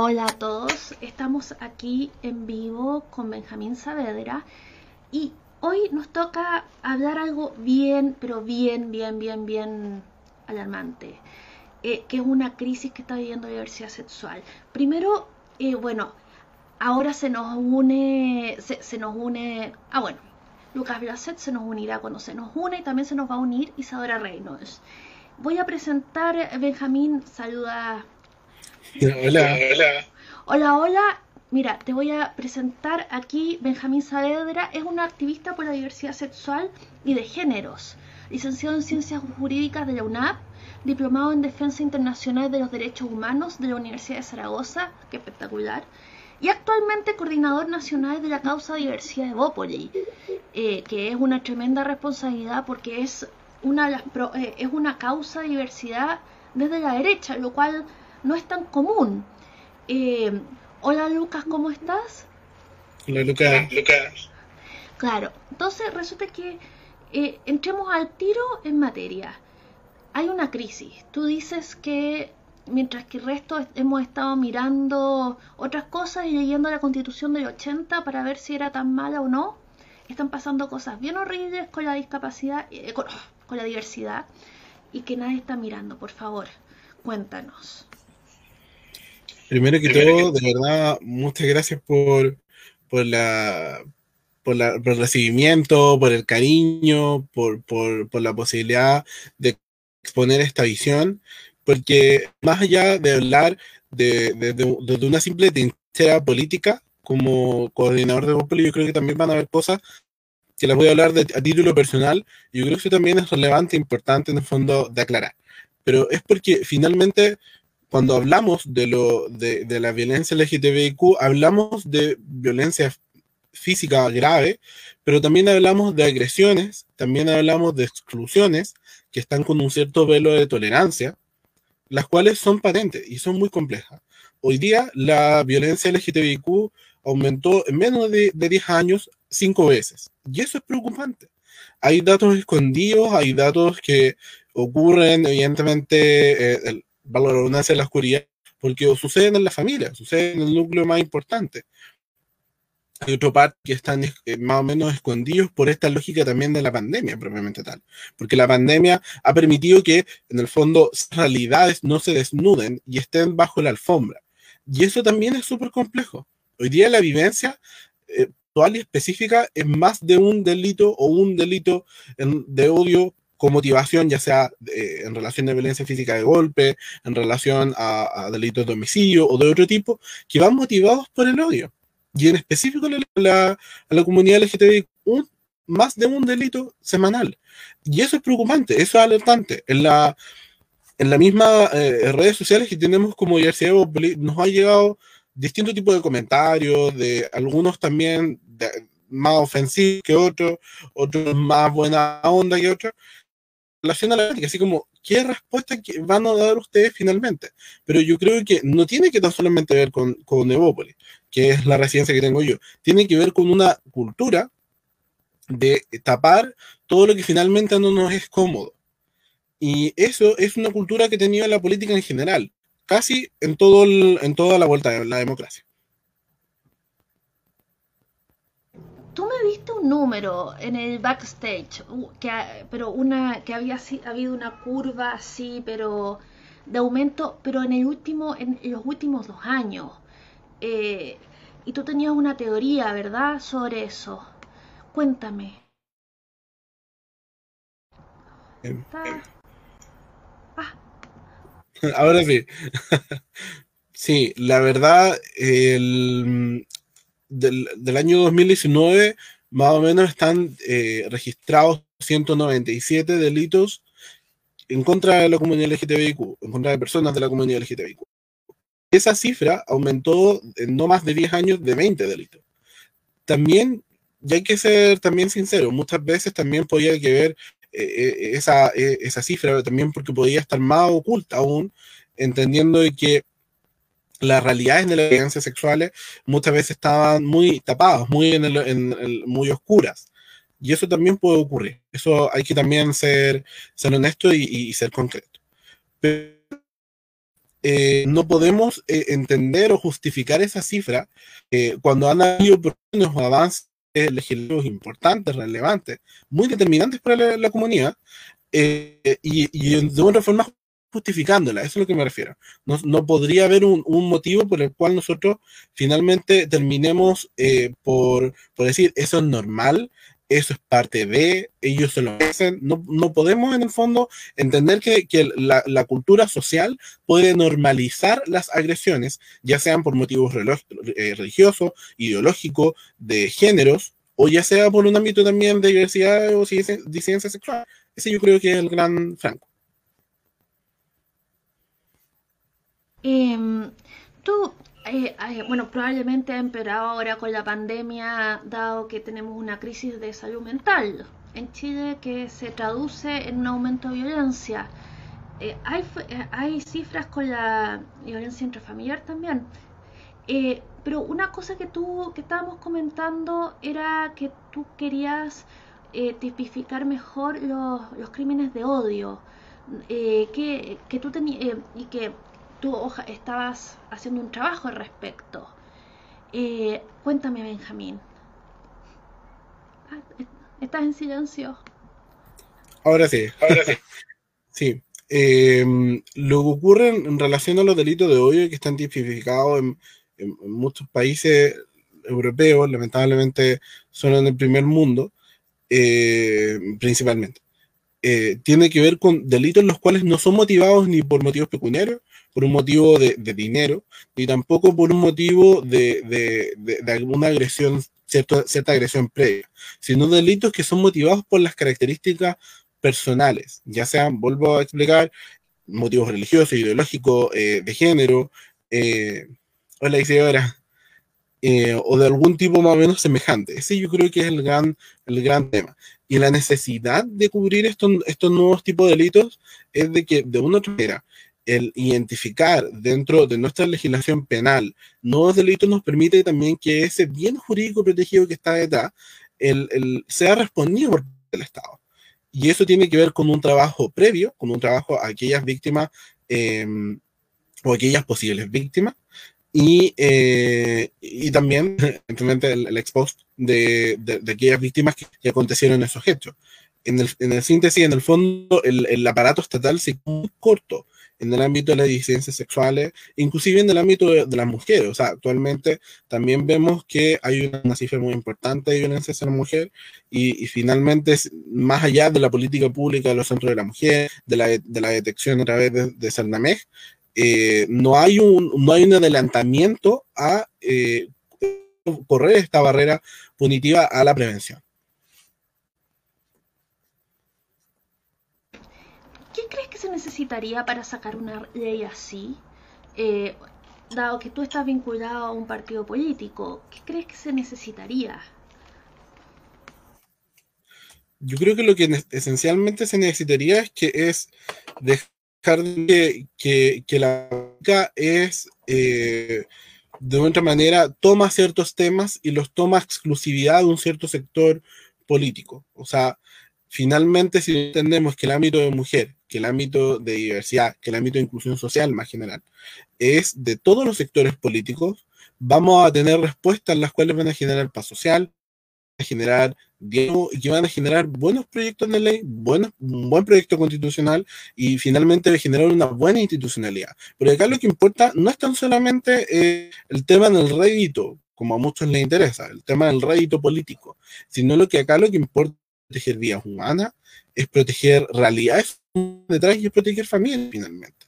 Hola a todos, estamos aquí en vivo con Benjamín Saavedra y hoy nos toca hablar algo bien, pero bien, bien, bien, bien alarmante, eh, que es una crisis que está viviendo la diversidad sexual. Primero, eh, bueno, ahora se nos une, se, nos une, ah bueno, Lucas Blaset se nos unirá cuando se nos une y también se nos va a unir Isadora Reynolds. Voy a presentar, Benjamín, saluda Hola. Hola. Hola, hola. Mira, te voy a presentar aquí Benjamín Saavedra. Es un activista por la diversidad sexual y de géneros. Licenciado en Ciencias Jurídicas de la UNAP, diplomado en Defensa Internacional de los Derechos Humanos de la Universidad de Zaragoza, qué espectacular, y actualmente coordinador nacional de la causa diversidad de Bópoli, eh, que es una tremenda responsabilidad porque es una, eh, es una causa de diversidad desde la derecha, lo cual no es tan común. Eh, hola Lucas, ¿cómo estás? Hola Lucas. Lucas. Claro, entonces resulta que eh, entremos al tiro en materia. Hay una crisis. Tú dices que mientras que el resto hemos estado mirando otras cosas y leyendo la constitución del 80 para ver si era tan mala o no, están pasando cosas bien horribles con la discapacidad, eh, con la diversidad y que nadie está mirando. Por favor, cuéntanos. Primero que todo, de verdad, muchas gracias por, por, la, por, el recibimiento, por el cariño, por, la posibilidad de exponer esta visión, porque más allá de hablar de, una simple trinchera política, como coordinador de Populi, yo creo que también van a haber cosas que las voy a hablar a título personal, yo creo que eso también es relevante e importante en el fondo de aclarar. Pero es porque finalmente cuando hablamos de, lo, de, de la violencia LGTBIQ, hablamos de violencia física grave, pero también hablamos de agresiones, también hablamos de exclusiones que están con un cierto velo de tolerancia, las cuales son patentes y son muy complejas. Hoy día la violencia LGTBIQ aumentó en menos de, de 10 años cinco veces. Y eso es preocupante. Hay datos escondidos, hay datos que ocurren, evidentemente, eh, valorancia en la oscuridad, porque suceden en la familia, suceden en el núcleo más importante. Hay otro par que están eh, más o menos escondidos por esta lógica también de la pandemia, propiamente tal. Porque la pandemia ha permitido que, en el fondo, realidades no se desnuden y estén bajo la alfombra. Y eso también es súper complejo. Hoy día la vivencia eh, actual y específica es más de un delito o un delito de odio con motivación, ya sea eh, en relación de violencia física de golpe, en relación a, delitos de homicidio o de otro tipo, que van motivados por el odio. Y en específico la, a la comunidad LGTBI, un, más de un delito semanal. Y eso es preocupante, eso es alertante. En la, en la misma eh, redes sociales que tenemos como diversidad nos ha llegado distintos tipos de comentarios, de algunos también más ofensivos que otros, otros más buena onda que otros, relación a la ética, así como, ¿qué respuesta van a dar ustedes finalmente? Pero yo creo que no tiene que tan solamente ver con, con Evópolis, que es la residencia que tengo yo, tiene que ver con una cultura de tapar todo lo que finalmente no nos es cómodo. Y eso es una cultura que tenido la política en general, casi en, todo en toda la vuelta de la democracia. tú me viste un número en el backstage, que, pero una que había habido una curva así, pero de aumento, pero en el último, en los últimos dos años. Eh, y tú tenías una teoría, ¿verdad?, sobre eso. Cuéntame. Em, em. Ah. Ahora sí. sí, la verdad, el, del, año 2019, más o menos están eh, registrados 197 delitos en contra de la comunidad LGTBIQ, en contra de personas de la comunidad LGTBIQ. Esa cifra aumentó en no más de 10 años de 20 delitos. También, y hay que ser también sincero, muchas veces también podía que ver eh, eh, esa, esa cifra, también porque podía estar más oculta aún, entendiendo que las realidades de las violencias sexuales muchas veces estaban muy tapadas, muy, en muy oscuras. Y eso también puede ocurrir. Eso hay que también ser, ser honesto y, ser concreto. Pero eh, no podemos eh, entender o justificar esa cifra cuando han habido unos avances legislativos importantes, relevantes, muy determinantes para la, comunidad, y, y, de una forma justificándola, eso es lo que me refiero. No, no podría haber un, un, motivo por el cual nosotros finalmente terminemos eh, por, por, decir eso es normal, eso es parte de, ellos se lo hacen. No, no podemos en el fondo entender que, que la, la, cultura social puede normalizar las agresiones, ya sean por motivos eh, religiosos, ideológicos, de géneros, o ya sea por un ámbito también de diversidad o disidencia sexual. Ese yo creo que es el gran Franco. Em, tú, eh, eh, bueno, probablemente ha empeorado ahora con la pandemia, dado que tenemos una crisis de salud mental en Chile que se traduce en un aumento de violencia. Eh, hay, hay cifras con la violencia intrafamiliar también. pero una cosa que tú, que estábamos comentando era que tú querías tipificar mejor los, los crímenes de odio. que, que tú tenías y que tú estabas haciendo un trabajo al respecto. Eh, cuéntame, Benjamín. Ah, ¿Estás en silencio? Ahora sí, ahora sí. sí. Em, lo que ocurre en, relación a los delitos de odio que están tipificados en, muchos países europeos, lamentablemente son en el primer mundo, eh, principalmente. Eh, tiene que ver con delitos los cuales no son motivados ni por motivos pecuniarios, por un motivo de, dinero, ni tampoco por un motivo de, alguna agresión, cierta, cierta agresión previa, sino delitos que son motivados por las características personales, ya sean, vuelvo a explicar, motivos religiosos, ideológicos, eh, de género, eh, hola Isidora, eh, o de algún tipo más o menos semejante. Ese yo creo que es el gran, el gran tema. Y la necesidad de cubrir estos, estos nuevos tipos de delitos es de que de una otra manera el identificar dentro de nuestra legislación penal nuevos delitos nos permite también que ese bien jurídico protegido que está detrás el, sea respondido por el Estado. Y eso tiene que ver con un trabajo previo, con un trabajo a aquellas víctimas em, o aquellas posibles víctimas, y, eh, y también, evidentemente, el, el ex post de, de, aquellas víctimas que, que, acontecieron esos hechos. En el, en el síntesis, en el fondo, el, el aparato estatal se muy corto en el ámbito de las disidencias sexuales, inclusive en el ámbito de, las mujeres. O sea, actualmente también vemos que hay una, cifra muy importante de violencia hacia la mujer y, finalmente, más allá de la política pública de los centros de la mujer, de la, de la detección a través de, de eh, no, hay un, no hay un adelantamiento a eh, correr esta barrera punitiva a la prevención. Crees que se necesitaría para sacar una ley así? Eh, dado que tú estás vinculado a un partido político, ¿qué crees que se necesitaría? Yo creo que lo que esencialmente se necesitaría es que es dejar que, que, la política es eh, de otra manera toma ciertos temas y los toma exclusividad de un cierto sector político. O sea, finalmente si entendemos que el ámbito de mujer que el ámbito de diversidad, que el ámbito de inclusión social más general, es de todos los sectores políticos, vamos a tener respuestas las cuales van a generar paz social, generar diálogo y que van a generar buenos proyectos de ley, buenos, un buen proyecto constitucional y finalmente generar una buena institucionalidad. Pero acá lo que importa no es tan solamente eh, el tema del rédito, como a muchos les interesa, el tema del rédito político, sino lo que acá lo que importa es proteger vidas humanas, es proteger realidades detrás y es proteger familia finalmente.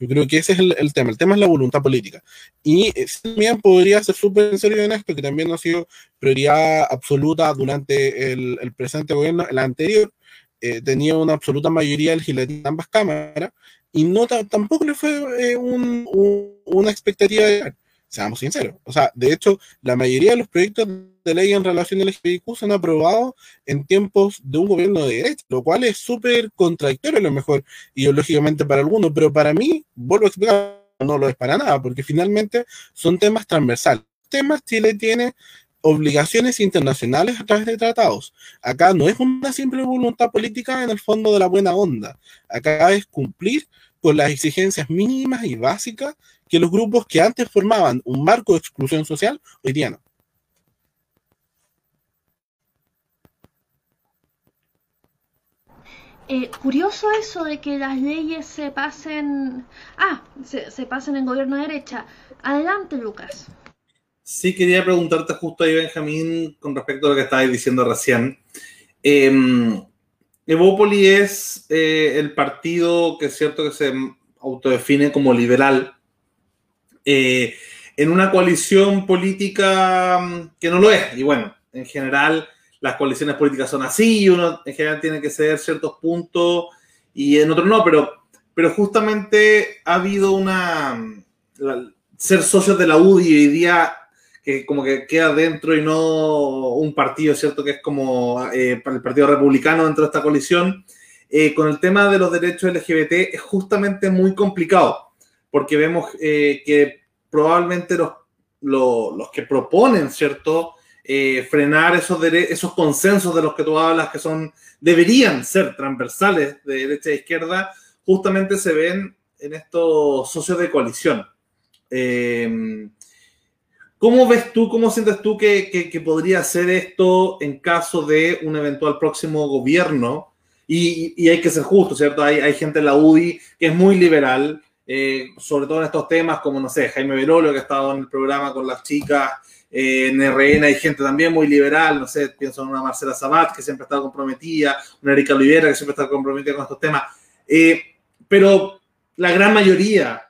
Yo creo que ese es el, tema. El tema es la voluntad política. Y eh, también podría ser súper serio en esto, que también no ha sido prioridad absoluta durante el, presente gobierno. El anterior eh, tenía una absoluta mayoría legislativa en ambas cámaras y no tampoco le fue eh, una expectativa de seamos sinceros. O sea, de hecho, la mayoría de los proyectos de ley en relación al LGBTQ se han aprobado en tiempos de un gobierno de derecha, lo cual es súper contradictorio a lo mejor ideológicamente para algunos, pero para mí, vuelvo a explicar, no lo es para nada, porque finalmente son temas transversales. Temas Chile tiene obligaciones internacionales a través de tratados. Acá no es una simple voluntad política en el fondo de la buena onda. Acá es cumplir con las exigencias mínimas y básicas que los grupos que antes formaban un marco de exclusión social hoy día no. Eh, curioso eso de que las leyes se pasen. Ah, se, se pasen en gobierno de derecha. Adelante, Lucas. Sí, quería preguntarte justo ahí, Benjamín, con respecto a lo que estabas diciendo recién. Eh, Evópoli es eh, el partido que es cierto que se autodefine como liberal eh, en una coalición política mm, que no lo es. Y bueno, en general las coaliciones políticas son así y uno en general tiene que ceder ciertos puntos y en otros no, pero, pero justamente ha habido una... ser socios de la UDI hoy día que como que queda dentro y no un partido, ¿cierto? Que es como eh, el Partido Republicano dentro de esta coalición, eh, con el tema de los derechos LGBT es justamente muy complicado, porque vemos eh, que probablemente los, los, que proponen, ¿cierto? frenar esos, esos consensos de los que tú hablas, que son, deberían ser transversales de derecha e izquierda, justamente se ven en estos socios de coalición. Eh, ¿Cómo ves tú, cómo sientes tú que, podría ser esto en caso de un eventual próximo gobierno? Y, hay que ser justo, ¿cierto? Hay, hay, gente en la UDI que es muy liberal, eh, sobre todo en estos temas, como, no sé, Jaime Berolo, que ha estado en el programa con las chicas, eh, en RN hay gente también muy liberal, no sé, pienso en una Marcela Sabat, que siempre estado comprometida, una Erika Olivera, que siempre está comprometida con estos temas. Eh, pero la gran mayoría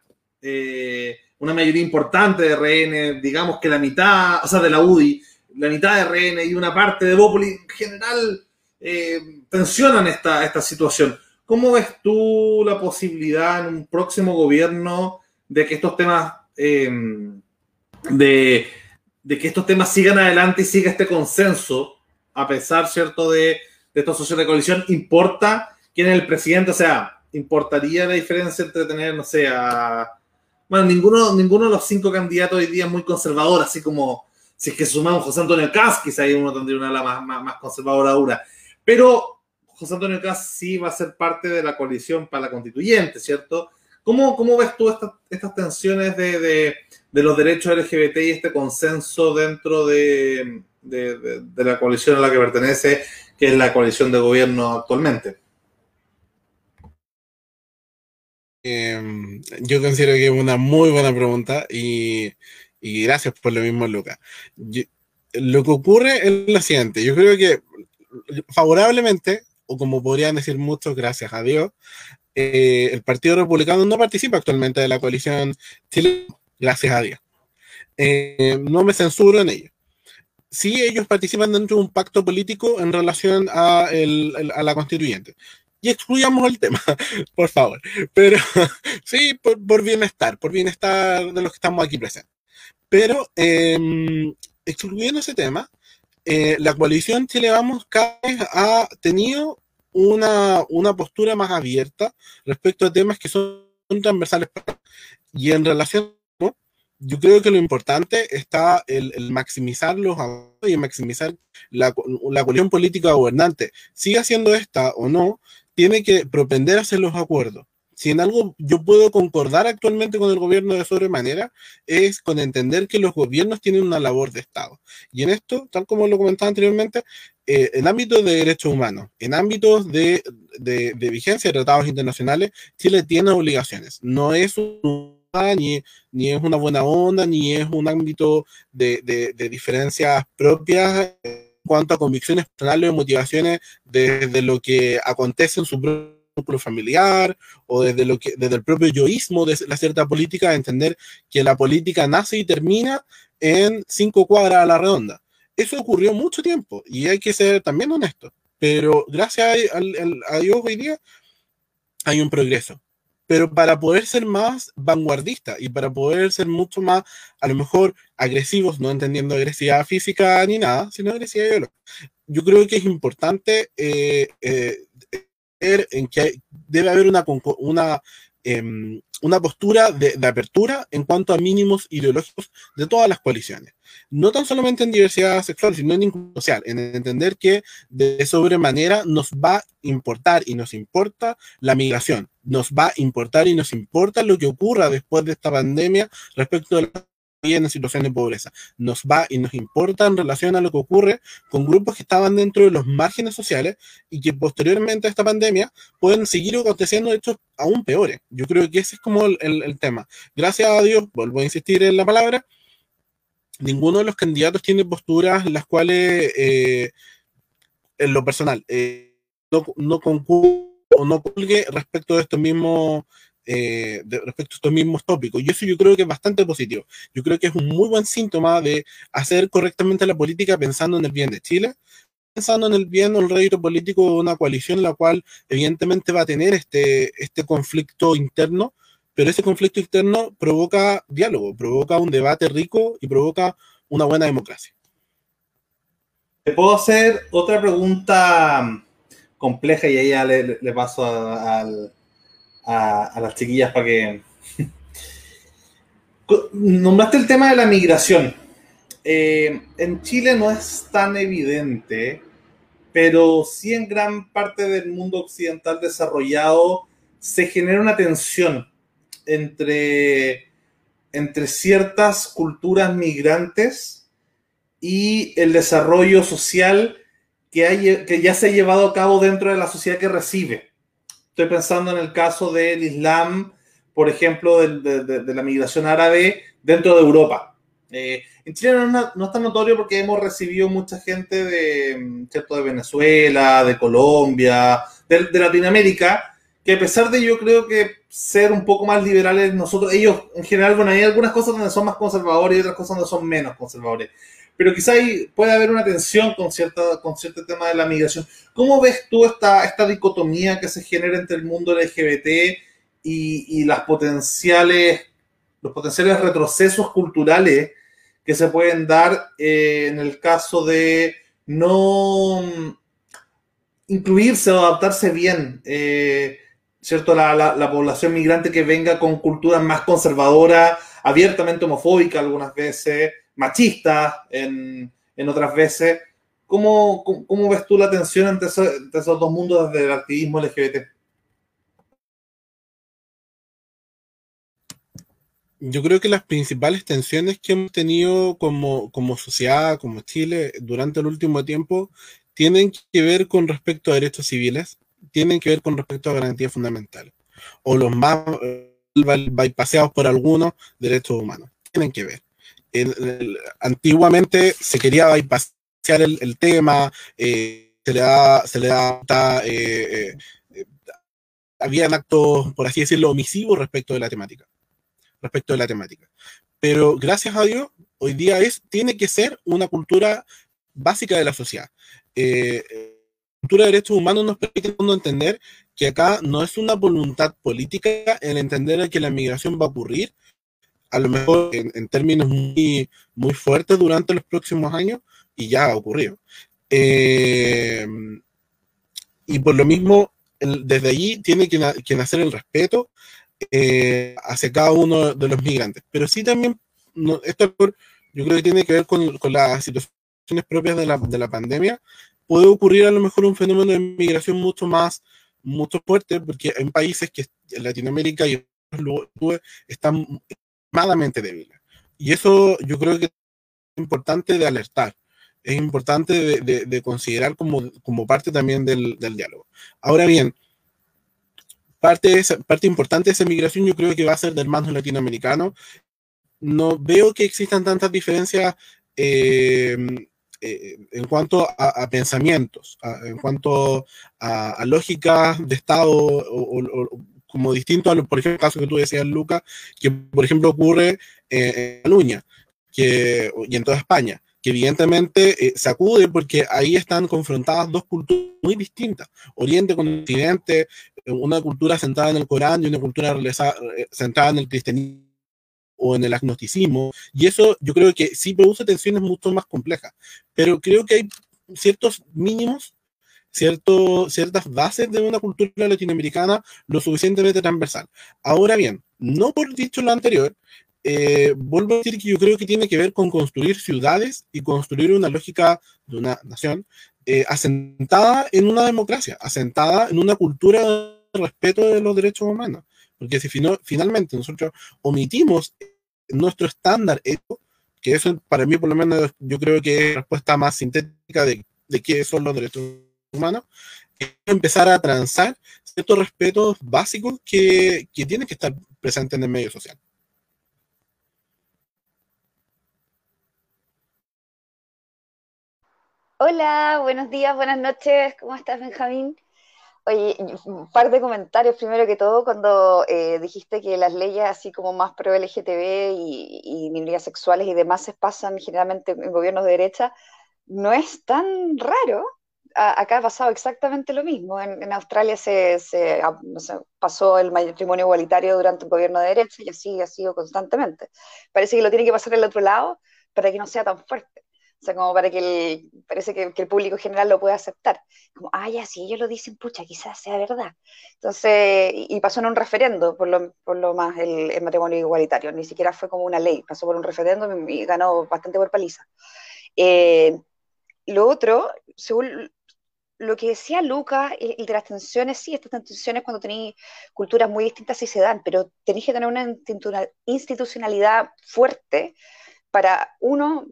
una mayoría importante de RN, digamos que la mitad, o sea, de la UDI, la mitad de RN y una parte de Bópoli, en general, eh, tensionan esta, esta situación. ¿Cómo ves tú la posibilidad en un próximo gobierno de que estos temas, eh, de, que estos temas sigan adelante y siga este consenso, a pesar, ¿cierto?, de, de estos socios de coalición, ¿importa quién es el presidente? O sea, ¿importaría la diferencia entre tener, no sé, a bueno, ninguno, ninguno de los cinco candidatos hoy día es muy conservador, así como si es que sumamos José Antonio Cas, quizá ahí uno tendría una ala más, más, conservadora ahora. Pero José Antonio Cas sí va a ser parte de la coalición para la constituyente, ¿cierto? ¿Cómo, cómo ves tú estas tensiones de, de, de, los derechos LGBT y este consenso dentro de, de la coalición a la que pertenece, que es la coalición de gobierno actualmente? Em, yo considero que es una muy buena pregunta y, gracias por lo mismo, Lucas. lo que ocurre es lo siguiente, yo creo que favorablemente, o como podrían decir muchos, gracias a Dios, eh, el Partido Republicano no participa actualmente de la coalición Chile, gracias a Dios. Eh, no me censuro en ello. Sí, ellos participan dentro de un pacto político en relación a la constituyente y excluyamos el tema, por favor. Pero sí, por, bienestar, por bienestar de los que estamos aquí presentes. Pero em, excluyendo ese tema, eh, la coalición Chile Vamos cada vez ha tenido una, una postura más abierta respecto a temas que son transversales. Y en relación yo creo que lo importante está el, maximizar los y maximizar la, la coalición política gobernante. Siga siendo esta o no, tiene que propender a hacer los acuerdos. Si en algo yo puedo concordar actualmente con el gobierno de sobremanera, es con entender que los gobiernos tienen una labor de Estado. Y en esto, tal como lo comentaba anteriormente, eh, en ámbitos de derechos humanos, en ámbitos de, de, vigencia de tratados internacionales, Chile tiene obligaciones. No es un ni, ni, es una buena onda, ni es un ámbito de, de diferencias propias cuanto a convicciones personales o motivaciones desde lo que acontece en su propio familiar o desde, lo que, desde el propio yoísmo de la cierta política, entender que la política nace y termina en cinco cuadras a la redonda. Eso ocurrió mucho tiempo y hay que ser también honesto, pero gracias a, a Dios hoy día hay un progreso pero para poder ser más vanguardista y para poder ser mucho más, a lo mejor, agresivos, no entendiendo agresividad física ni nada, sino agresividad ideológica. Yo creo que es importante eh, eh, en que debe haber una, una, em, una postura de, de, apertura en cuanto a mínimos ideológicos de todas las coaliciones. No tan solamente en diversidad sexual, sino en inclusión social, en entender que de sobremanera nos va a importar y nos importa la migración nos va a importar y nos importa lo que ocurra después de esta pandemia respecto a la en situación de pobreza. Nos va y nos importa en relación a lo que ocurre con grupos que estaban dentro de los márgenes sociales y que posteriormente a esta pandemia pueden seguir aconteciendo hechos aún peores. Yo creo que ese es como el, tema. Gracias a Dios, vuelvo a insistir en la palabra, ninguno de los candidatos tiene posturas las cuales, eh, en lo personal, eh, no, no o no colgue respecto de estos mismos eh, respecto a estos mismos tópicos. Y eso yo creo que es bastante positivo. Yo creo que es un muy buen síntoma de hacer correctamente la política pensando en el bien de Chile, pensando en el bien o el rédito político de una coalición, la cual evidentemente va a tener este, este conflicto interno, pero ese conflicto interno provoca diálogo, provoca un debate rico y provoca una buena democracia. Te puedo hacer otra pregunta compleja y ahí ya le, paso a, las chiquillas para que... Nombraste el tema de la migración. Eh, en Chile no es tan evidente, pero sí en gran parte del mundo occidental desarrollado se genera una tensión entre, entre ciertas culturas migrantes y el desarrollo social que, hay, que ya se ha llevado a cabo dentro de la sociedad que recibe. Estoy pensando en el caso del Islam, por ejemplo, de, la migración árabe dentro de Europa. Eh, en Chile no, no, es tan notorio porque hemos recibido mucha gente de, ¿cierto? de Venezuela, de Colombia, de, Latinoamérica, que a pesar de yo creo que ser un poco más liberales nosotros, ellos en general, bueno, hay algunas cosas donde son más conservadores y otras cosas donde son menos conservadores pero quizá puede haber una tensión con, cierta, con cierto tema de la migración. ¿Cómo ves tú esta, esta dicotomía que se genera entre el mundo LGBT y, las potenciales, los potenciales retrocesos culturales que se pueden dar eh, en el caso de no incluirse o adaptarse bien, eh, ¿cierto? La, la, la, población migrante que venga con culturas más conservadoras, abiertamente homofóbicas algunas veces, machista en, otras veces. ¿Cómo, ¿Cómo, ves tú la tensión entre esos, dos mundos desde el activismo LGBT? Yo creo que las principales tensiones que hemos tenido como, como sociedad, como Chile, durante el último tiempo, tienen que ver con respecto a derechos civiles, tienen que ver con respecto a garantías fundamentales, o los más eh, bypaseados por algunos derechos humanos, tienen que ver antiguamente se quería bypassar el, tema, eh, se le da, se le da, eh, eh, habían actos, por así decirlo, omisivos respecto de la temática, respecto de la temática. Pero gracias a Dios, hoy día es, tiene que ser una cultura básica de la sociedad. la cultura de derechos humanos nos permite entender que acá no es una voluntad política el entender que la migración va a ocurrir, a lo mejor en, términos muy, muy fuertes durante los próximos años y ya ha ocurrido. Eh, y por lo mismo, desde allí tiene que, nacer el respeto eh, hacia cada uno de los migrantes. Pero sí también, esto yo creo que tiene que ver con, las situaciones propias de la, de la, pandemia. Puede ocurrir a lo mejor un fenómeno de migración mucho más, mucho fuerte, porque en países que en Latinoamérica y están extremadamente débil. Y eso yo creo que es importante de alertar, es importante de, considerar como, como, parte también del, diálogo. Ahora bien, parte, parte importante de esa migración yo creo que va a ser del mando latinoamericano. No veo que existan tantas diferencias en cuanto a, pensamientos, en cuanto a, a lógicas de Estado como distinto a, lo, por ejemplo, el caso que tú decías, Luca, que por ejemplo ocurre en Cataluña que, y en toda España, que evidentemente eh, sacude porque ahí están confrontadas dos culturas muy distintas, Oriente con Occidente, una cultura centrada en el Corán y una cultura eh, centrada en el cristianismo o en el agnosticismo, y eso yo creo que sí produce tensiones mucho más complejas, pero creo que hay ciertos mínimos cierto, ciertas bases de una cultura latinoamericana lo suficientemente transversal. Ahora bien, no por dicho lo anterior, eh, vuelvo a decir que yo creo que tiene que ver con construir ciudades y construir una lógica de una nación eh, asentada en una democracia, asentada en una cultura de respeto de los derechos humanos. Porque si finalmente nosotros omitimos nuestro estándar que eso para mí por lo menos yo creo que es la respuesta más sintética de, de qué son los derechos humanos, es empezar a transar ciertos respetos básicos que, que tienen que estar presentes en el medio social. Hola, buenos días, buenas noches, ¿cómo estás Benjamín? Oye, un par de comentarios. Primero que todo, cuando eh, dijiste que las leyes así como más pro LGTB y, y minorías sexuales y demás se pasan generalmente en gobiernos de derecha, no es tan raro. Acá ha pasado exactamente lo mismo. En, Australia se, ah, pasó el matrimonio igualitario durante un gobierno de derecha y así ha sido constantemente. Parece que lo tiene que pasar al otro lado para que no sea tan fuerte. O sea, como para que el, parece que, el público general lo pueda aceptar. Como, ah, ya, si ellos lo dicen, pucha, quizás sea verdad. Entonces, y, pasó en un referendo, por lo, por lo más, el, matrimonio igualitario. Ni siquiera fue como una ley, pasó por un referendo y, ganó bastante por paliza. Eh, lo otro, según lo que decía Luca, el, de las tensiones, sí, estas tensiones cuando tenéis culturas muy distintas sí se dan, pero tenéis que tener una institucionalidad fuerte para, uno,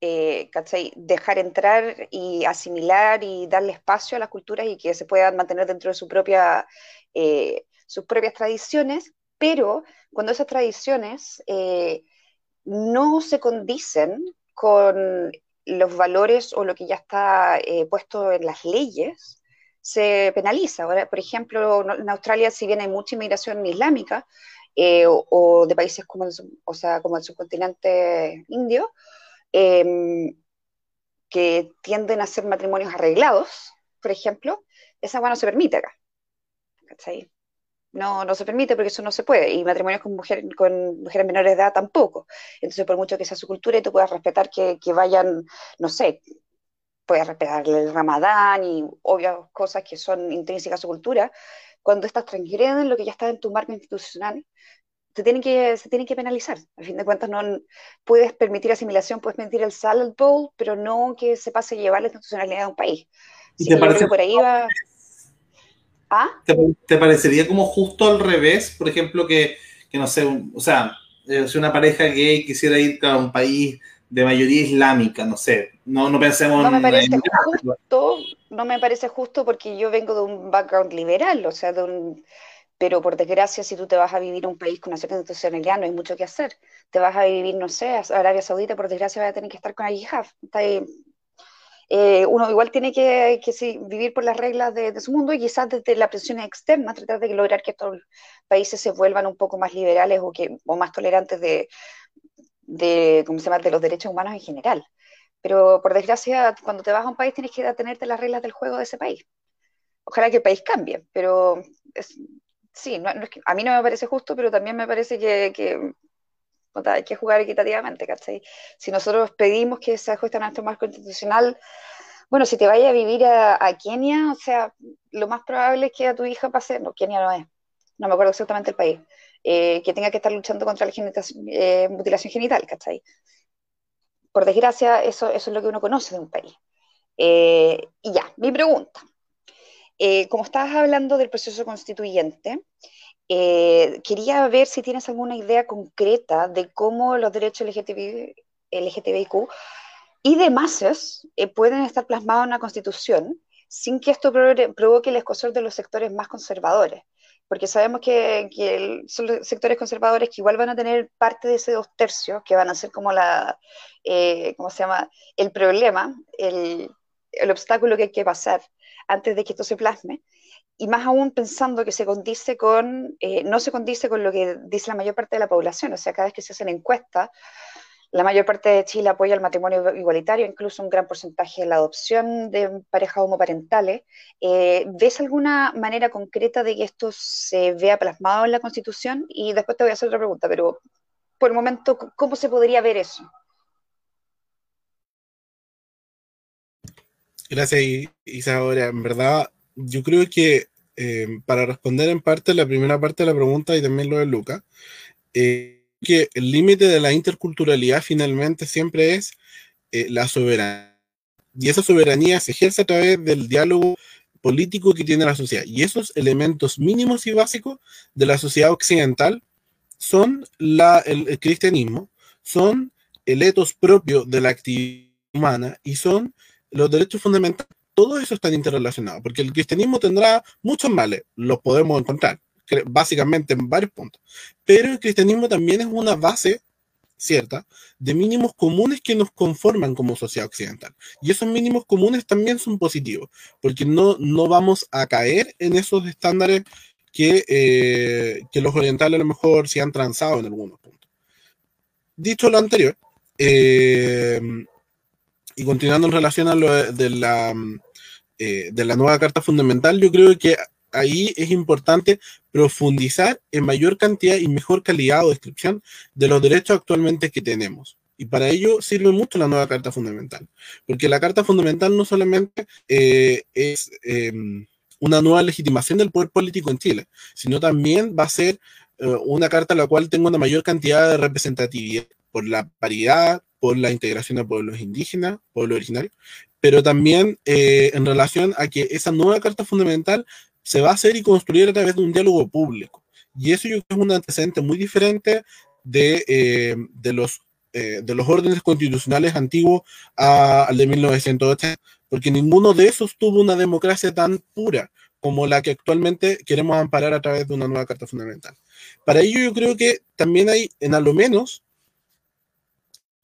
eh, dejar entrar y asimilar y darle espacio a las culturas y que se puedan mantener dentro de su propia, eh, sus propias tradiciones, pero cuando esas tradiciones eh, no se condicen con los valores o lo que ya está puesto en las leyes, se penaliza. Ahora, por ejemplo, en Australia, si bien hay mucha inmigración islámica o, de países como o sea, como el subcontinente indio, Em, que tienden a ser matrimonios arreglados, por ejemplo, esa agua no se permite acá. No, no se permite porque eso no se puede. Y matrimonios con, mujer, con mujeres menores de edad tampoco. Entonces, por mucho que sea su cultura y tú puedas respetar que, que vayan, no sé, puedes respetar el ramadán y obvias cosas que son intrínsecas a su cultura, cuando estas transgreden lo que ya está en tu marco institucional, se tienen que, se tienen que penalizar. Al fin de cuentas, no puedes permitir asimilación, puedes permitir el salad bowl, pero no que se pase a llevar la institucionalidad de un país. te parece por ahí va... ¿Ah? ¿Te, parecería como justo al revés? Por ejemplo, que, que no sé, o sea, eh, si una pareja gay quisiera ir a un país de mayoría islámica, no sé, no, no pensemos no me parece justo, no me parece justo porque yo vengo de un background liberal, o sea, de un, pero por desgracia, si tú te vas a vivir a un país con una cierta institucionalidad, no hay mucho que hacer. Te vas a vivir, no sé, a Arabia Saudita, por desgracia, vas a tener que estar con el hijab. Eh, uno igual tiene que, vivir por las reglas de, su mundo y quizás desde la presión externa tratar de lograr que estos países se vuelvan un poco más liberales o, que, o más tolerantes de, ¿cómo se llama? de los derechos humanos en general. Pero por desgracia, cuando te vas a un país tienes que atenerte las reglas del juego de ese país. Ojalá que el país cambie, pero sí, a mí no me parece justo, pero también me parece que hay que jugar equitativamente, ¿cachai? Si nosotros pedimos que se ajuste a nuestro marco constitucional, bueno, si te vayas a vivir a, Kenia, o sea, lo más probable es que a tu hija pase, no, Kenia no es, no me acuerdo exactamente el país, eh, que tenga que estar luchando contra la eh, mutilación genital, ¿cachai? Por desgracia, eso, eso es lo que uno conoce de un país. Eh, y ya, mi pregunta. Eh, como estabas hablando del proceso constituyente, eh, quería ver si tienes alguna idea concreta de cómo los derechos LGTB, LGTBIQ y demás eh, pueden estar plasmados en una constitución sin que esto provoque el escosor de los sectores más conservadores. Porque sabemos que, son los sectores conservadores que igual van a tener parte de ese dos tercios, que van a ser como la, ¿cómo se llama? El problema, el, el obstáculo que hay que pasar antes de que esto se plasme, y más aún pensando que se condice con, eh, no se condice con lo que dice la mayor parte de la población, o sea, cada vez que se hacen encuestas, la mayor parte de Chile apoya el matrimonio igualitario, incluso un gran porcentaje de la adopción de parejas homoparentales. Eh, ¿Ves alguna manera concreta de que esto se vea plasmado en la Constitución? Y después te voy a hacer otra pregunta, pero por el momento, ¿cómo se podría ver eso? Gracias, Isadora. En verdad, yo creo que eh, para responder en parte la primera parte de la pregunta y también lo de Luca, eh, que el límite de la interculturalidad finalmente siempre es eh, la soberanía. Y esa soberanía se ejerce a través del diálogo político que tiene la sociedad. Y esos elementos mínimos y básicos de la sociedad occidental son la, el, cristianismo, son el etos propio de la actividad humana y son los derechos fundamentales. Todo eso está interrelacionado, porque el cristianismo tendrá muchos males, los podemos encontrar, básicamente en varios puntos, pero el cristianismo también es una base cierta, de mínimos comunes que nos conforman como sociedad occidental. Y esos mínimos comunes también son positivos, porque no, no vamos a caer en esos estándares que, eh, que los orientales a lo mejor se han transado en algunos puntos. Dicho lo anterior, eh, y continuando en relación a lo de la, eh, de la nueva Carta Fundamental, yo creo que ahí es importante profundizar en mayor cantidad y mejor calidad o descripción de los derechos actualmente que tenemos. Y para ello sirve mucho la nueva Carta Fundamental, porque la Carta Fundamental no solamente eh, es em, una nueva legitimación del poder político en Chile, sino también va a ser eh, una carta la cual tenga una mayor cantidad de representatividad por la paridad, por la integración de pueblos indígenas, pueblos originarios, pero también eh, en relación a que esa nueva Carta Fundamental se va a hacer y construir a través de un diálogo público. Y eso yo creo que es un antecedente muy diferente de, eh, de, los, eh, de los órdenes constitucionales antiguos al de 1980, porque ninguno de esos tuvo una democracia tan pura como la que actualmente queremos amparar a través de una nueva Carta Fundamental. Para ello yo creo que también hay, en a lo menos,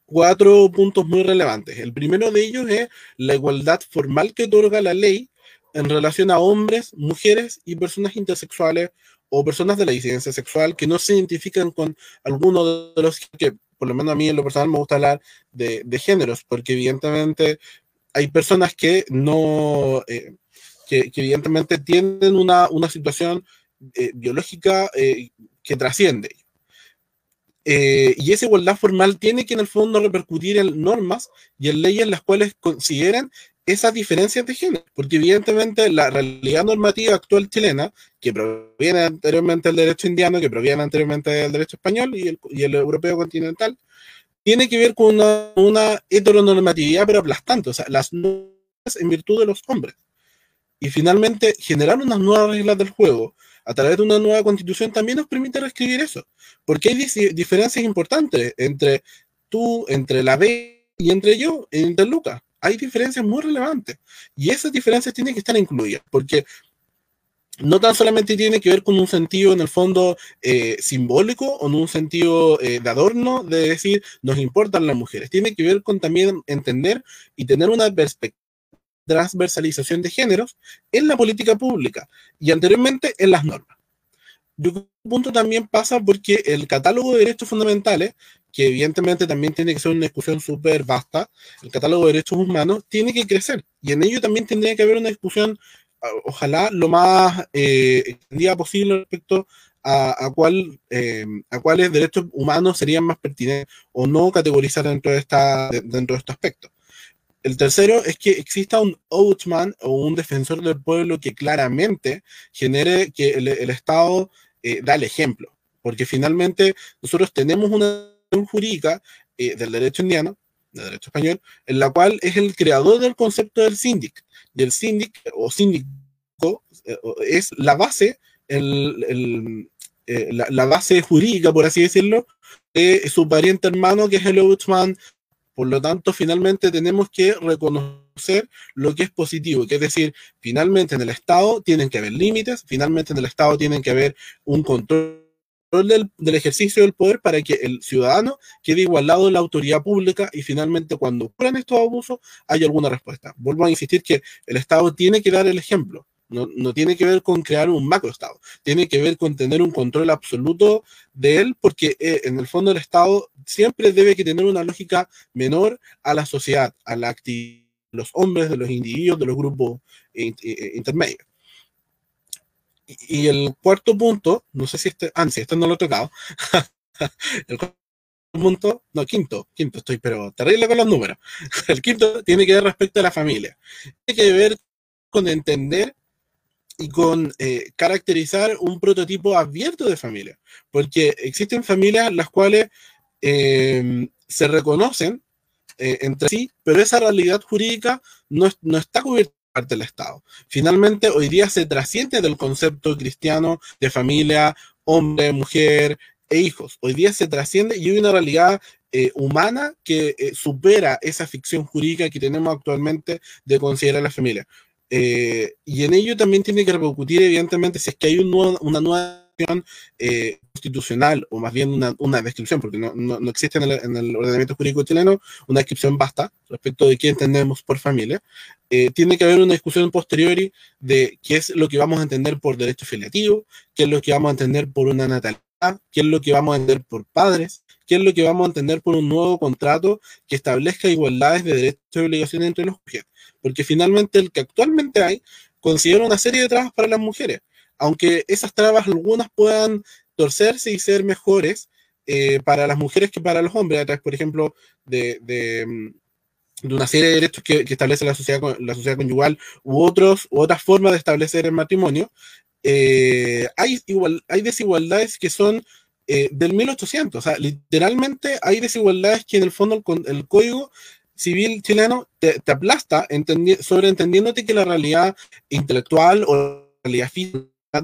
cuatro puntos muy relevantes. El primero de ellos es la igualdad formal que otorga la ley en relación a hombres, mujeres y personas intersexuales o personas de la disidencia sexual que no se identifican con alguno de los que, por lo menos a mí en lo personal me gusta hablar de, géneros, porque evidentemente hay personas que no, eh, que, evidentemente tienen una, situación eh, biológica eh, que trasciende. Y esa igualdad formal tiene que en el fondo repercutir en normas y en leyes las cuales consideren esas diferencias de género, porque evidentemente la realidad normativa actual chilena, que proviene anteriormente del derecho indiano, que proviene anteriormente del derecho español y el, europeo continental, tiene que ver con una, heteronormatividad pero aplastante, o sea, las normas en virtud de los hombres. Y finalmente, generar unas nuevas reglas del juego a través de una nueva constitución también nos permite reescribir eso, porque hay diferencias importantes entre tú, entre la B y entre yo, entre Lucas hay diferencias muy relevantes. Y esas diferencias tienen que estar incluidas porque no tan solamente tiene que ver con un sentido en el fondo eh, simbólico o en un sentido eh, de adorno de decir nos importan las mujeres, tiene que ver con también entender y tener una perspectiva transversalización de géneros en la política pública y anteriormente en las normas. Yo punto también pasa porque el catálogo de derechos fundamentales que evidentemente también tiene que ser una discusión súper vasta, el catálogo de derechos humanos tiene que crecer y en ello también tendría que haber una discusión, ah, ojalá lo más eh, extendida posible respecto a, cuál, eh, a cuáles derechos humanos serían más pertinentes o no categorizar dentro de, esta, dentro de este aspecto. El tercero es que exista un outman o un defensor del pueblo que claramente genere que el, Estado eh, da el ejemplo, porque finalmente nosotros tenemos una jurídica eh, del derecho indiano, del derecho español, en la cual es el creador del concepto del síndic. Y el síndic o síndico eh, es la base, eh, la, base jurídica, por así decirlo, de su pariente hermano, que es el ombudsman. Por lo tanto, finalmente tenemos que reconocer lo que es positivo, que es decir, finalmente en el Estado tienen que haber límites, finalmente en el Estado tienen que haber un control del, ejercicio del poder para que el ciudadano quede igualado en la autoridad pública y finalmente cuando ocurran estos abusos haya alguna respuesta. Vuelvo a insistir que el Estado tiene que dar el ejemplo. No, no, tiene que ver con crear un macroestado, tiene que ver con tener un control absoluto de él, porque eh, en el fondo el Estado siempre debe que tener una lógica menor a la sociedad, a la los hombres, de los individuos, de los grupos eh, eh, intermedios. Y, el cuarto punto, no sé si este, ah, sí, este no lo he tocado. el cuarto punto, no, quinto, quinto estoy, pero terrible con los números. El quinto tiene que ver respecto a la familia. Tiene que ver con entender y con eh, caracterizar un prototipo abierto de familia, porque existen familias las cuales em, se reconocen eh, entre sí, pero esa realidad jurídica no, no está cubierta parte del Estado. Finalmente, hoy día se trasciende del concepto cristiano de familia, hombre, mujer e hijos. Hoy día se trasciende y hay una realidad eh, humana que supera esa ficción jurídica que tenemos actualmente de considerar la familia. Eh, y en ello también tiene que repercutir, evidentemente, si es que hay un una nueva eh, constitucional, o más bien una, descripción, porque no, no, existe en el, ordenamiento jurídico chileno una descripción basta respecto de qué entendemos por familia, eh, tiene que haber una discusión posteriori de qué es lo que vamos a entender por derecho filiativo, qué es lo que vamos a entender por una natalidad, qué es lo que vamos a entender por padres, qué es lo que vamos a entender por un nuevo contrato que establezca igualdades de derechos y obligaciones entre los mujeres. Porque finalmente el que actualmente hay considera una serie de trabas para las mujeres aunque esas trabas algunas puedan torcerse y ser mejores eh, para las mujeres que para los hombres, a través, por ejemplo, de, mm, una serie de derechos que, establece la sociedad, la sociedad conyugal u, otros, otras formas de establecer el matrimonio, eh, hay, igual, hay desigualdades que son eh, del 1800. O sea, literalmente hay desigualdades que en el fondo el código civil chileno te, te aplasta sobreentendiéndote que la realidad intelectual o la realidad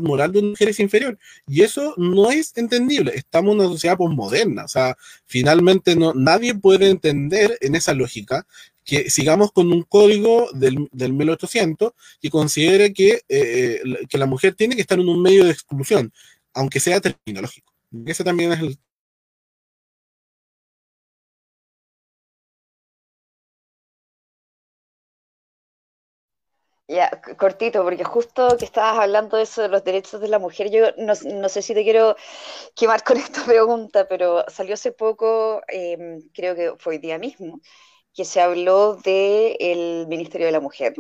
moral de una mujer es inferior. Y eso no es entendible. Estamos en una sociedad posmoderna. O sea, finalmente no, nadie puede entender en esa lógica que sigamos con un código del, del 1800 que considere que, eh, que la mujer tiene que estar en un medio de exclusión, aunque sea terminológico. Ese también es el Cortito, porque justo que estabas hablando de eso de los derechos de la mujer, yo no, sé si te quiero quemar con esta pregunta, pero salió hace poco, em, creo que fue hoy día mismo, que se habló del Ministerio de la Mujer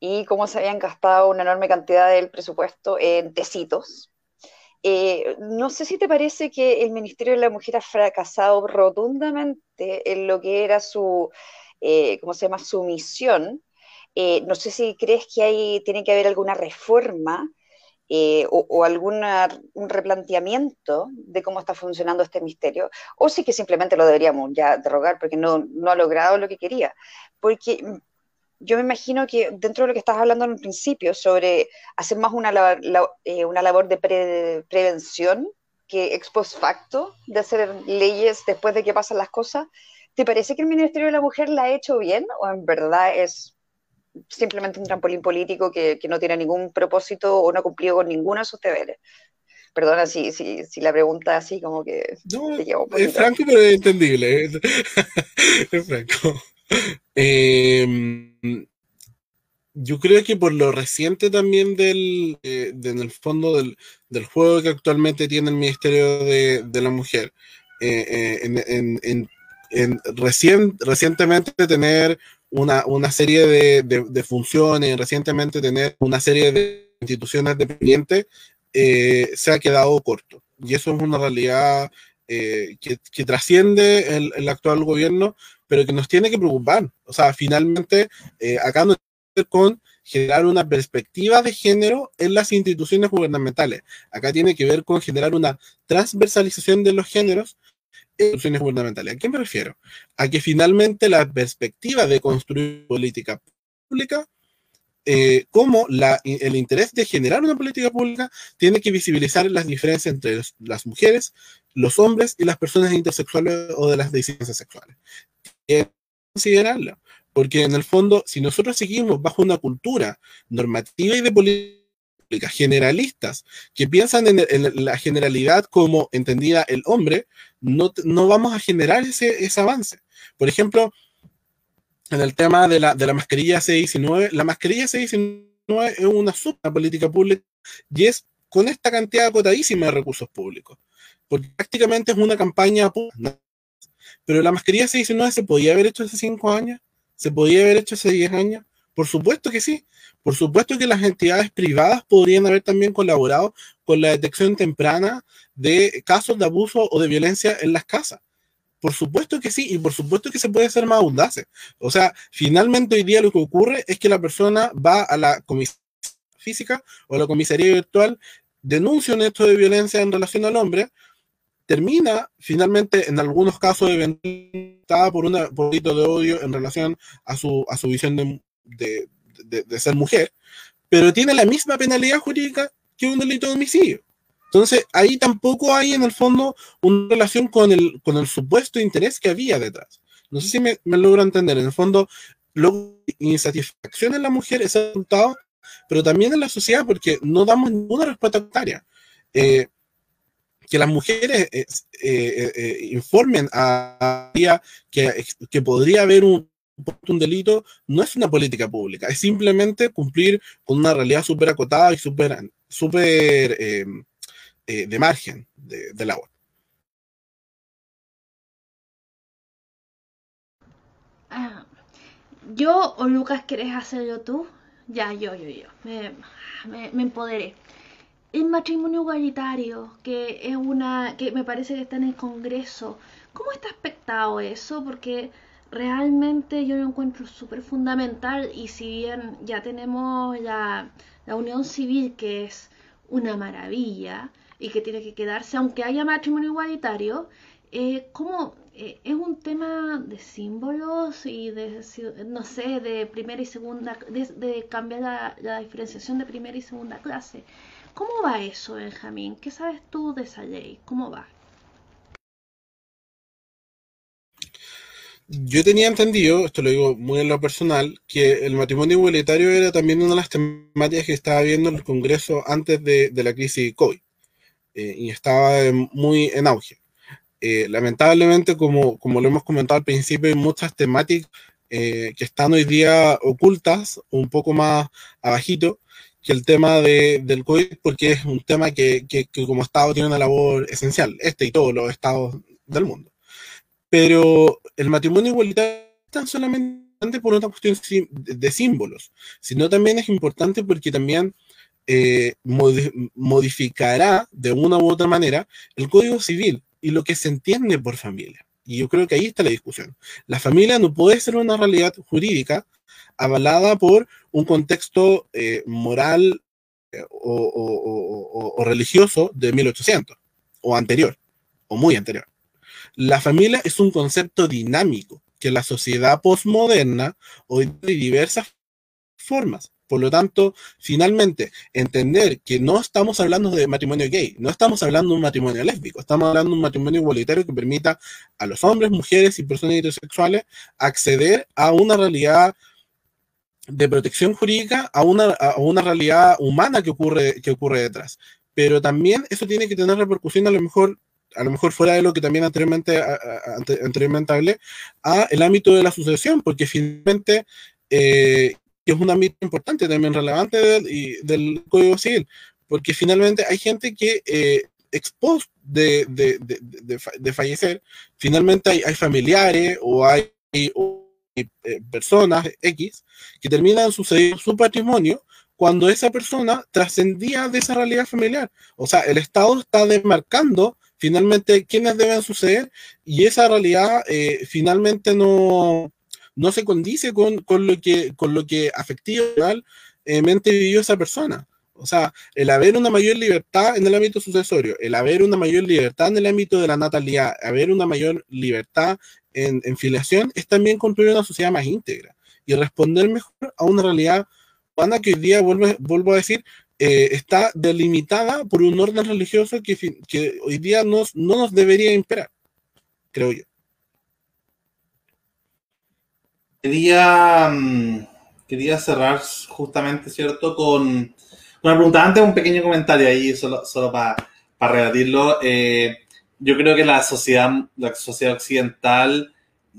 y cómo se habían gastado una enorme cantidad del presupuesto en tecitos. Eh, no sé si te parece que el Ministerio de la Mujer ha fracasado rotundamente en lo que era su, eh, ¿cómo se llama?, su misión eh, no sé si crees que hay, tiene que haber alguna reforma eh, o, algún replanteamiento de cómo está funcionando este misterio, o si que simplemente lo deberíamos ya derrogar porque no, ha logrado lo que quería. Porque yo me imagino que dentro de lo que estás hablando en un principio sobre hacer más una, eh, una labor de prevención que ex post facto, de hacer leyes después de que pasan las cosas, ¿te parece que el Ministerio de la Mujer la ha hecho bien o en verdad es simplemente un trampolín político que, no tiene ningún propósito o no ha cumplido con ninguno de sus deberes. Perdona si, si, si la pregunta así como que... No, es franco pero es entendible. Es, franco. Em, yo creo que por lo reciente también del, eh, en el fondo del, del, juego que actualmente tiene el Ministerio de, de la Mujer, eh, eh, en, en, en, recién, recientemente tener una, una serie de, de, funciones, recientemente tener una serie de instituciones dependientes, eh, se ha quedado corto. Y eso es una realidad eh, que, que, trasciende el, el, actual gobierno, pero que nos tiene que preocupar. O sea, finalmente, eh, acá no tiene que ver con generar una perspectiva de género en las instituciones gubernamentales. Acá tiene que ver con generar una transversalización de los géneros instituciones gubernamentales. ¿A qué me refiero? A que finalmente la perspectiva de construir política pública, eh, como el interés de generar una política pública, tiene que visibilizar las diferencias entre las mujeres, los hombres y las personas intersexuales o de las disidencias sexuales. Tiene que considerarla, porque en el fondo, si nosotros seguimos bajo una cultura normativa y de política, generalistas que piensan en, la generalidad como entendida el hombre, no, no vamos a generar ese, ese, avance. Por ejemplo, en el tema de la, de la mascarilla C19, la mascarilla C19 es una super política pública y es con esta cantidad acotadísima de recursos públicos, porque prácticamente es una campaña Pero la mascarilla C19 se podía haber hecho hace 5 años, se podía haber hecho hace 10 años, por supuesto que sí. Por supuesto que las entidades privadas podrían haber también colaborado con la detección temprana de casos de abuso o de violencia en las casas. Por supuesto que sí, y por supuesto que se puede ser más audaces. O sea, finalmente hoy día lo que ocurre es que la persona va a la comisaría física o a la comisaría virtual, denuncia un hecho de violencia en relación al hombre, termina finalmente en algunos casos de por un poquito de odio en relación a su, a su visión de, de, ser mujer, pero tiene la misma penalidad jurídica que un delito de homicidio. Entonces, ahí tampoco hay en el fondo una relación con el, con el supuesto interés que había detrás. No sé si me, me logro entender. En el fondo, lo insatisfacción en la mujer es el resultado, pero también en la sociedad, porque no damos ninguna respuesta contraria. Eh, que las mujeres eh, eh, informen a, a que, que podría haber un, un delito no es una política pública, es simplemente cumplir con una realidad súper acotada y súper super, de margen de, agua. Ah, yo o Lucas, ¿querés hacerlo tú? Ya, yo, yo, yo. Me, me, empoderé. El matrimonio igualitario, que es una. que me parece que está en el Congreso. ¿Cómo está aspectado eso? Porque realmente yo lo encuentro súper fundamental y si bien ya tenemos la, la unión civil, que es una maravilla y que tiene que quedarse, aunque haya matrimonio igualitario, eh, ¿cómo eh, es un tema de símbolos y de, no sé, de primera y segunda, de, cambiar la, diferenciación de primera y segunda clase. ¿Cómo va eso, Benjamín? ¿Qué sabes tú de esa ley? ¿Cómo va? Yo tenía entendido, esto lo digo muy en lo personal, que el matrimonio igualitario era también una de las temáticas que estaba viendo en el Congreso antes de, la crisis COVID eh, y estaba muy en auge. Eh, lamentablemente, como, como lo hemos comentado al principio, hay muchas temáticas eh, que están hoy día ocultas, un poco más abajito, que el tema de, del COVID, porque es un tema que, que, como Estado tiene una labor esencial, este y todos los estados del mundo. Pero el matrimonio igualitario no es tan solamente por una cuestión de símbolos, sino también es importante porque también eh, modificará de una u otra manera el Código Civil y lo que se entiende por familia. Y yo creo que ahí está la discusión. La familia no puede ser una realidad jurídica avalada por un contexto eh, moral eh, o, religioso de 1800 o anterior, o muy anterior. La familia es un concepto dinámico que la sociedad postmoderna hoy de diversas formas por lo tanto, finalmente, entender que no estamos hablando de matrimonio gay, no estamos hablando de un matrimonio lésbico, estamos hablando de un matrimonio igualitario que permita a los hombres, mujeres y personas heterosexuales acceder a una realidad de protección jurídica, a una, a una realidad humana que ocurre, que ocurre detrás. Pero también eso tiene que tener repercusión a lo mejor a lo mejor fuera de lo que también anteriormente, anteriormente hablé, a el ámbito de la sucesión, porque finalmente eh, es un ámbito importante, también relevante del, del Código Civil, porque finalmente hay gente que eh, expuesto de, de, de, fallecer, finalmente hay, hay familiares o hay, eh, personas X que terminan sucediendo su patrimonio cuando esa persona trascendía de esa realidad familiar. O sea, el Estado está demarcando finalmente quiénes deben suceder y esa realidad eh, finalmente no, no se condice con, con lo que, con lo que afectivamente vivió esa persona. O sea, el haber una mayor libertad en el ámbito sucesorio, el haber una mayor libertad en el ámbito de la natalidad, haber una mayor libertad en, en filiación, es también construir una sociedad más íntegra y responder mejor a una realidad humana que hoy día, vuelvo, vuelvo a decir, eh, está delimitada por un orden religioso que, hoy día nos, no nos debería imperar, creo yo. Quería, mm, quería cerrar justamente, ¿cierto? Con una pregunta antes, un pequeño comentario ahí, solo, solo para rebatirlo. Eh, yo creo que la sociedad, la sociedad occidental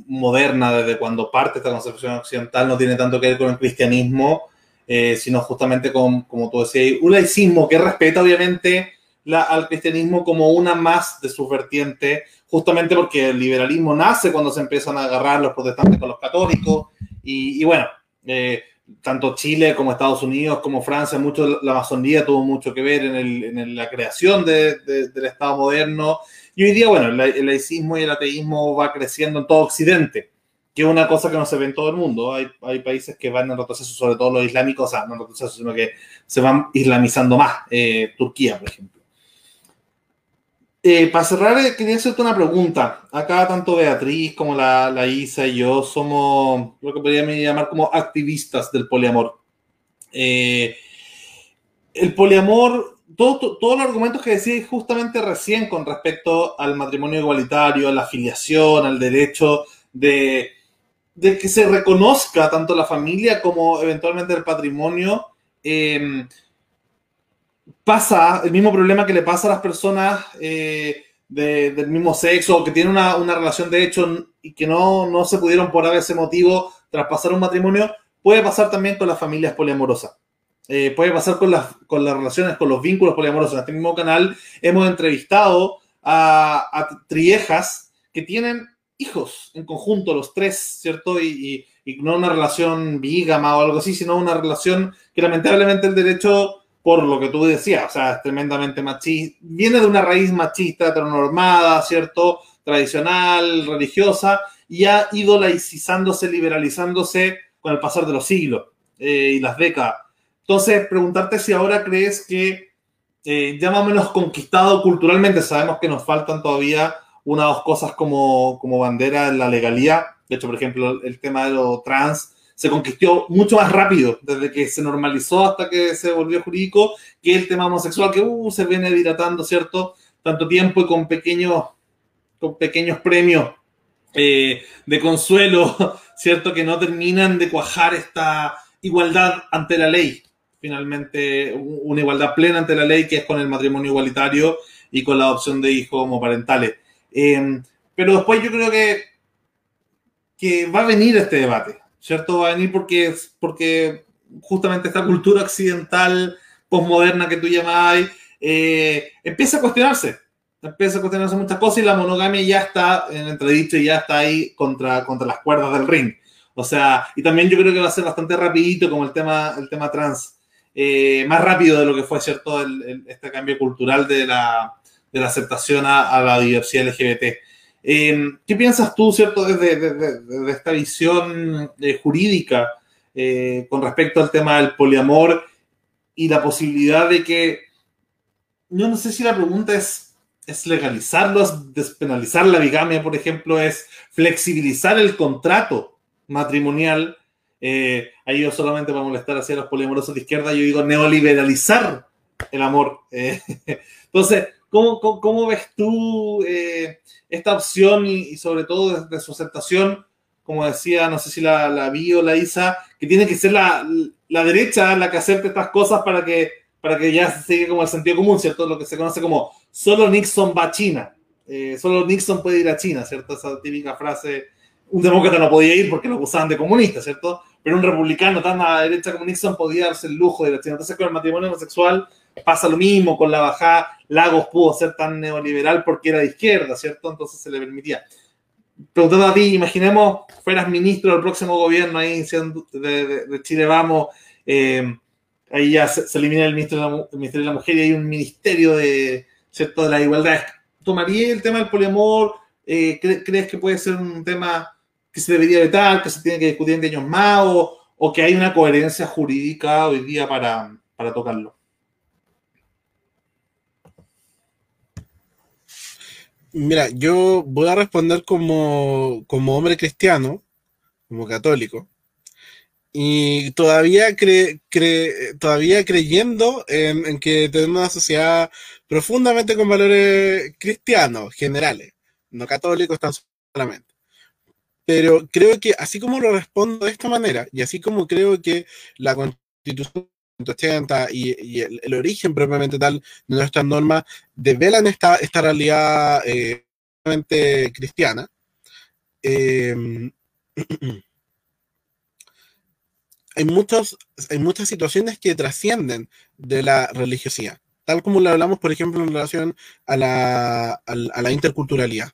moderna, desde cuando parte esta concepción occidental, no tiene tanto que ver con el cristianismo, eh, sino justamente con, como tú decías, un laicismo que respeta obviamente la, al cristianismo como una más de sus vertientes, justamente porque el liberalismo nace cuando se empiezan a agarrar los protestantes con los católicos. Y, bueno, eh, tanto Chile como Estados Unidos como Francia, mucho la Amazonía tuvo mucho que ver en, el, la creación de, del Estado moderno. Y hoy día, bueno, el, laicismo y el ateísmo va creciendo en todo Occidente, que es una cosa que no se ve en todo el mundo. Hay, hay países que van en retroceso, sobre todo los islámicos, o sea, no en retroceso, sino que se van islamizando más. Eh, Turquía, por ejemplo. Eh, para cerrar, eh, quería hacerte una pregunta. Acá tanto Beatriz como la, Isa y yo somos lo que podríamos llamar como activistas del poliamor. El poliamor, todos los argumentos que decís justamente recién con respecto al matrimonio igualitario, a la afiliación, al derecho de, que se reconozca tanto la familia como eventualmente el patrimonio, eh, pasa el mismo problema que le pasa a las personas eh, del mismo sexo que tienen una, relación de hecho y que no, no se pudieron por ese motivo traspasar un matrimonio, puede pasar también con las familias poliamorosas. Eh, puede pasar con las, con las relaciones, con los vínculos poliamorosos. En este mismo canal hemos entrevistado a, a triejas que tienen hijos en conjunto, los tres, ¿cierto? Y, y, no una relación bígama o algo así, sino una relación que lamentablemente el derecho, por lo que tú decías, o sea, es tremendamente machista, viene de una raíz machista, heteronormada, ¿cierto? Tradicional, religiosa, y ha ido laicizándose, liberalizándose con el pasar de los siglos eh, y las décadas. Entonces, preguntarte si ahora crees que eh, ya más o menos conquistado culturalmente, sabemos que nos faltan todavía una o dos cosas como, como bandera en la legalidad. De hecho, por ejemplo, el tema de lo trans se conquistó mucho más rápido desde que se normalizó hasta que se volvió jurídico que el tema homosexual que uh, se viene dilatando, ¿cierto? Tanto tiempo y con pequeños, con pequeños premios eh, de consuelo, ¿cierto? Que no terminan de cuajar esta igualdad ante la ley finalmente una igualdad plena ante la ley, que es con el matrimonio igualitario y con la adopción de hijos homoparentales. Eh, pero después yo creo que, que va a venir este debate, ¿cierto? Va a venir porque, porque justamente esta cultura occidental, posmoderna que tú llamabas, eh, empieza a cuestionarse. Empieza a cuestionarse muchas cosas y la monogamia ya está en entredicho y ya está ahí contra, contra las cuerdas del ring. O sea, y también yo creo que va a ser bastante rapidito como el tema, el tema trans. Eh, más rápido de lo que fue, ¿cierto?, este cambio cultural de la, de la aceptación a, la diversidad LGBT. Em, ¿Qué piensas tú, ¿cierto?, desde, esta visión eh, jurídica eh, con respecto al tema del poliamor y la posibilidad de que, yo no sé si la pregunta es, es legalizarlo, es despenalizar la bigamia, por ejemplo, es flexibilizar el contrato matrimonial eh, ahí yo solamente para molestar hacia los poliamorosos de izquierda, yo digo neoliberalizar el amor. Entonces, ¿cómo, cómo, ves tú eh, esta opción y, sobre todo de, su aceptación? Como decía, no sé si la, la vi o la Isa, que tiene que ser la, la derecha la que acepte estas cosas para que, para que ya se siga como el sentido común, ¿cierto? Lo que se conoce como solo Nixon va a China. solo Nixon puede ir a China, ¿cierto? Esa típica frase un demócrata no podía ir porque lo acusaban de comunista, ¿cierto? Pero un republicano tan a la derecha como Nixon podía darse el lujo de la Entonces con el matrimonio homosexual pasa lo mismo, con la bajada Lagos pudo ser tan neoliberal porque era de izquierda, ¿cierto? Entonces se le permitía. Preguntando a ti, imaginemos, fueras ministro del próximo gobierno ahí de, Chile Vamos, eh, ahí ya se, elimina el Ministerio, de la Mujer y hay un ministerio de, ¿cierto? de la igualdad. ¿Tomaría el tema del poliamor? Eh, ¿Crees que puede ser un tema que se debería vetar, que se tiene que discutir en años más, o, que hay una coherencia jurídica hoy día para, tocarlo. Mira, yo voy a responder como, hombre cristiano, como católico, y todavía, cre, todavía creyendo en, en, que tenemos una sociedad profundamente con valores cristianos generales, no católicos tan solamente. Pero creo que así como lo respondo de esta manera, y así como creo que la constitución 180 y, el, origen propiamente tal de nuestras normas develan esta, esta realidad eh, cristiana, em, hay, muchos, hay muchas situaciones que trascienden de la religiosidad, tal como lo hablamos, por ejemplo, en relación a la, a la interculturalidad.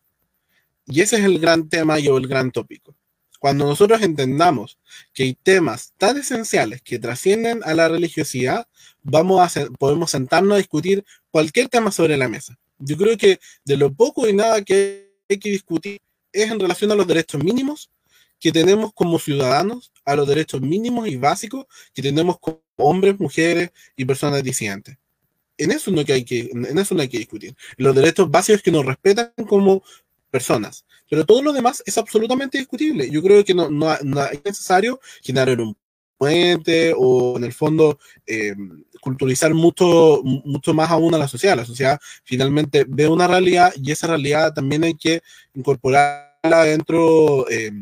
Y ese es el gran tema y el gran tópico. Cuando nosotros entendamos que hay temas tan esenciales que trascienden a la religiosidad, vamos a podemos sentarnos a discutir cualquier tema sobre la mesa. Yo creo que de lo poco y nada que hay que discutir es en relación a los derechos mínimos que tenemos como ciudadanos, a los derechos mínimos y básicos que tenemos como hombres, mujeres y personas disidentes. En eso no hay que, en eso no hay que discutir. Los derechos básicos que nos respetan como personas. Pero todo lo demás es absolutamente discutible. Yo creo que no, no, es necesario generar un puente o en el fondo eh, culturalizar mucho, mucho más aún a la sociedad. La sociedad finalmente ve una realidad y esa realidad también hay que incorporarla dentro, eh,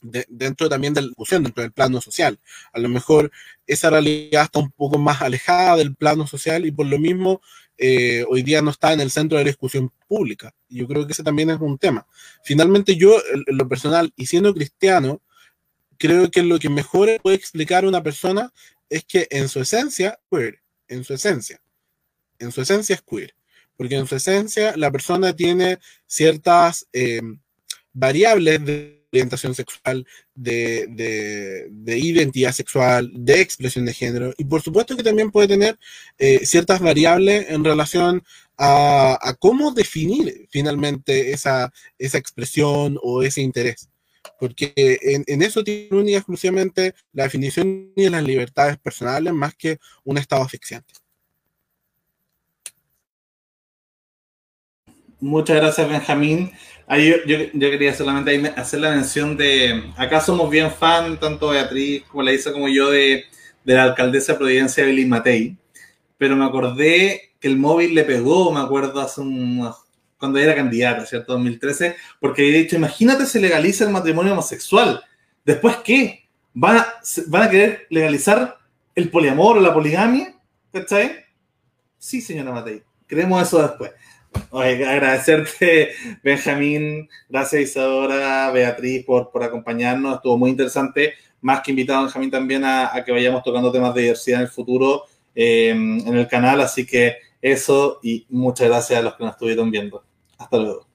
dentro también de la discusión, dentro del plano social. A lo mejor esa realidad está un poco más alejada del plano social y por lo mismo eh, hoy día no está en el centro de la discusión pública. Yo creo que ese también es un tema. Finalmente yo, en lo personal, y siendo cristiano, creo que lo que mejor puede explicar una persona es que en su esencia, queer, en su esencia, en su esencia es queer, porque en su esencia la persona tiene ciertas eh, variables de orientación sexual, de, identidad sexual, de expresión de género, y por supuesto que también puede tener eh, ciertas variables en relación a, cómo definir finalmente esa, esa expresión o ese interés porque en, eso tiene única exclusivamente la definición de las libertades personales más que un estado asfixiante. Muchas gracias, Benjamín. Ahí yo, quería solamente hacer la mención de, acá somos bien fan, tanto Beatriz como la Isa como yo, de, de la alcaldesa de Providencia, Billy Matei, pero me acordé que el móvil le pegó, me acuerdo, hace unos cuando era candidata, ¿cierto? 2013, porque he dicho, imagínate se legaliza el matrimonio homosexual. ¿Después qué? ¿Van a, van a querer legalizar el poliamor o la poligamia? ¿Cachai? Sí, señora Matei. Queremos eso después. Agradecerte, Benjamín. Gracias, Isadora, Beatriz, por, por acompañarnos. Estuvo muy interesante. Más que invitado, Benjamín, también a, que vayamos tocando temas de diversidad en el futuro eh, en el canal. Así que eso y muchas gracias a los que nos estuvieron viendo. Hasta luego.